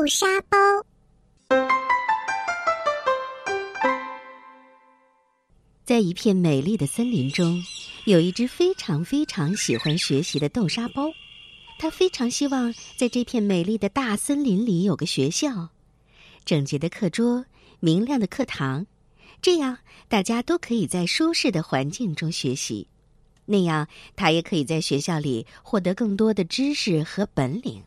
豆沙包。在一片美丽的森林中，有一只非常非常喜欢学习的豆沙包。它非常希望在这片美丽的大森林里有个学校，整洁的课桌，明亮的课堂，这样大家都可以在舒适的环境中学习。那样，他也可以在学校里获得更多的知识和本领。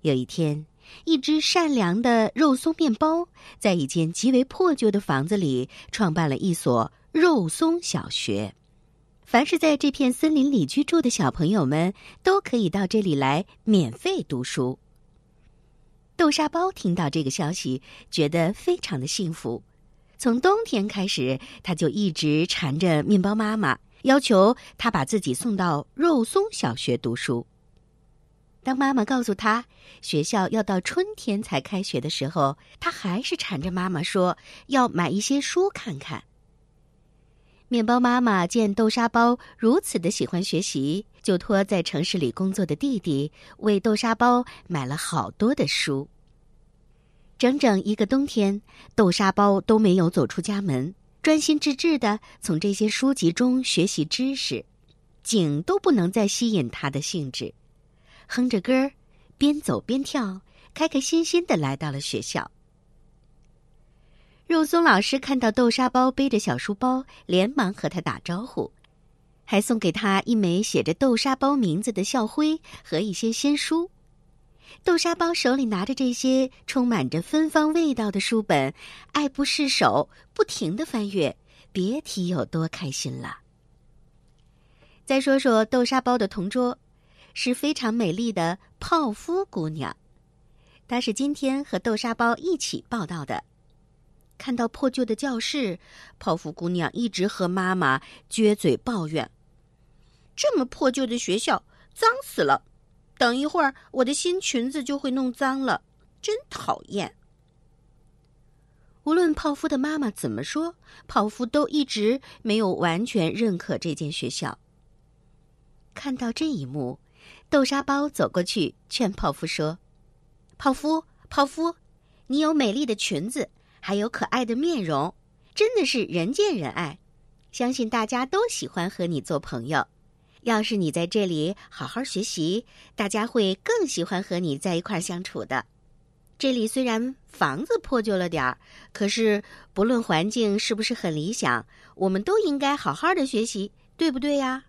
有一天，一只善良的肉松面包在一间极为破旧的房子里创办了一所肉松小学。凡是在这片森林里居住的小朋友们，都可以到这里来免费读书。豆沙包听到这个消息，觉得非常的幸福。从冬天开始，他就一直缠着面包妈妈，要求他把自己送到肉松小学读书。当妈妈告诉他学校要到春天才开学的时候，他还是缠着妈妈说要买一些书看看。面包妈妈见豆沙包如此的喜欢学习，就托在城市里工作的弟弟为豆沙包买了好多的书。整整一个冬天，豆沙包都没有走出家门，专心致志的从这些书籍中学习知识，景都不能再吸引他的兴致。哼着歌儿，边走边跳，开开心心的来到了学校。肉松老师看到豆沙包背着小书包，连忙和他打招呼，还送给他一枚写着豆沙包名字的校徽和一些新书。豆沙包手里拿着这些充满着芬芳味道的书本，爱不释手，不停的翻阅，别提有多开心了。再说说豆沙包的同桌。是非常美丽的泡芙姑娘，她是今天和豆沙包一起报道的。看到破旧的教室，泡芙姑娘一直和妈妈撅嘴抱怨：“这么破旧的学校，脏死了！等一会儿，我的新裙子就会弄脏了，真讨厌。”无论泡芙的妈妈怎么说，泡芙都一直没有完全认可这间学校。看到这一幕。豆沙包走过去劝泡芙说：“泡芙，泡芙，你有美丽的裙子，还有可爱的面容，真的是人见人爱。相信大家都喜欢和你做朋友。要是你在这里好好学习，大家会更喜欢和你在一块相处的。这里虽然房子破旧了点儿，可是不论环境是不是很理想，我们都应该好好的学习，对不对呀？”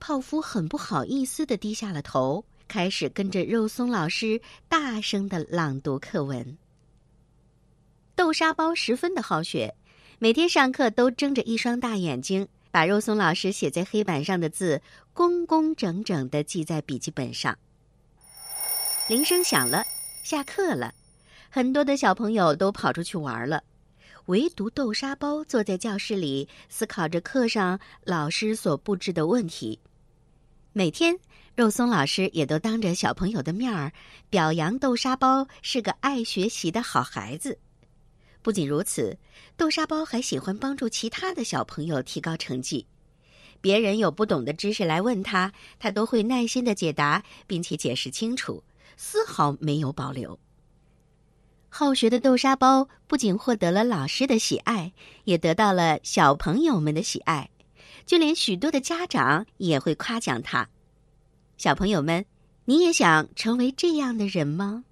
泡芙很不好意思的低下了头，开始跟着肉松老师大声的朗读课文。豆沙包十分的好学，每天上课都睁着一双大眼睛，把肉松老师写在黑板上的字工工整整的记在笔记本上。铃声响了，下课了，很多的小朋友都跑出去玩了，唯独豆沙包坐在教室里思考着课上老师所布置的问题。每天，肉松老师也都当着小朋友的面儿表扬豆沙包是个爱学习的好孩子。不仅如此，豆沙包还喜欢帮助其他的小朋友提高成绩。别人有不懂的知识来问他，他都会耐心的解答，并且解释清楚，丝毫没有保留。好学的豆沙包不仅获得了老师的喜爱，也得到了小朋友们的喜爱。就连许多的家长也会夸奖他。小朋友们，你也想成为这样的人吗？